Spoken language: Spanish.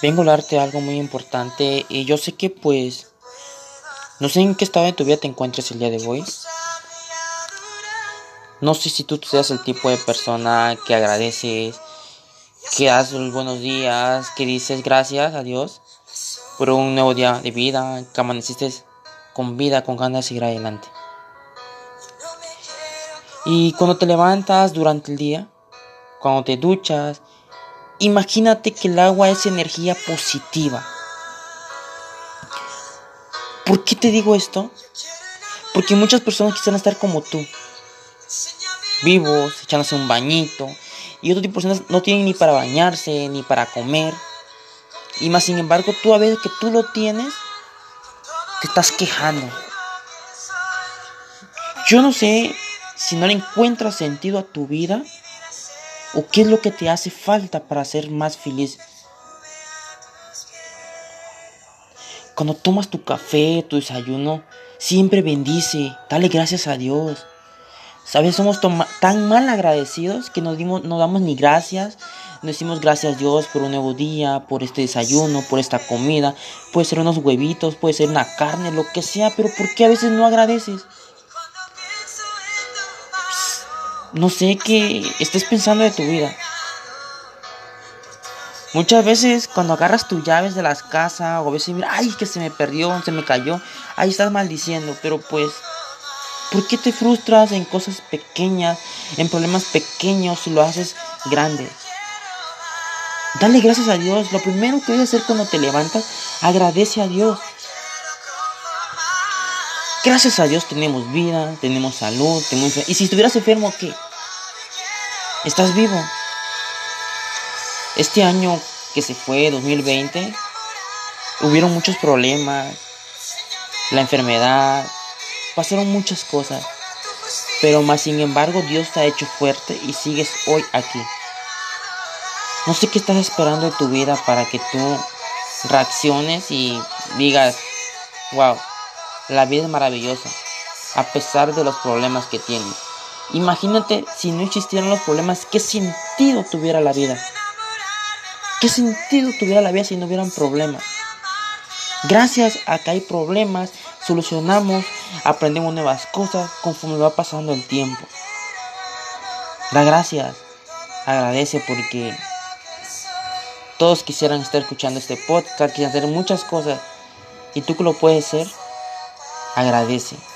Vengo a hablarte de algo muy importante y yo sé que pues no sé en qué estado de tu vida te encuentres el día de hoy. No sé si tú seas el tipo de persona que agradeces, que das los buenos días, que dices gracias a Dios por un nuevo día de vida, que amaneciste con vida, con ganas de seguir adelante. Y cuando te levantas durante el día, cuando te duchas, imagínate que el agua es energía positiva. ¿Por qué te digo esto? Porque muchas personas quisieran estar como tú, vivos, echándose un bañito, y otro tipo de personas no tienen ni para bañarse, ni para comer. Y más sin embargo, tú a veces que tú lo tienes, te estás quejando. Yo no sé si no le encuentras sentido a tu vida o qué es lo que te hace falta para ser más feliz. Cuando tomas tu café, tu desayuno, siempre bendice, dale gracias a Dios. Sabes, somos tan mal agradecidos que nos dimos, no damos ni gracias. No decimos gracias a Dios por un nuevo día, por este desayuno, por esta comida. Puede ser unos huevitos, puede ser una carne, lo que sea, pero ¿por qué a veces no agradeces? No sé qué estés pensando de tu vida. Muchas veces cuando agarras tus llaves de las casas o a veces mira, ay, que se me perdió, se me cayó, ahí estás maldiciendo, pero pues, ¿por qué te frustras en cosas pequeñas, en problemas pequeños si lo haces grande? Dale gracias a Dios. Lo primero que debes hacer cuando te levantas, agradece a Dios. Gracias a Dios tenemos vida, tenemos salud, tenemos... Y si estuvieras enfermo, ¿qué? Estás vivo. Este año que se fue, 2020, hubieron muchos problemas, la enfermedad, pasaron muchas cosas. Pero más sin embargo Dios te ha hecho fuerte y sigues hoy aquí. No sé qué estás esperando de tu vida para que tú reacciones y digas, wow, la vida es maravillosa, a pesar de los problemas que tienes. Imagínate si no existieran los problemas, ¿qué sentido tuviera la vida? ¿Qué sentido tuviera la vida si no hubieran problemas? Gracias a que hay problemas, solucionamos, aprendemos nuevas cosas conforme va pasando el tiempo. Da gracias, agradece porque todos quisieran estar escuchando este podcast, quisieran hacer muchas cosas y tú que lo puedes ser, agradece.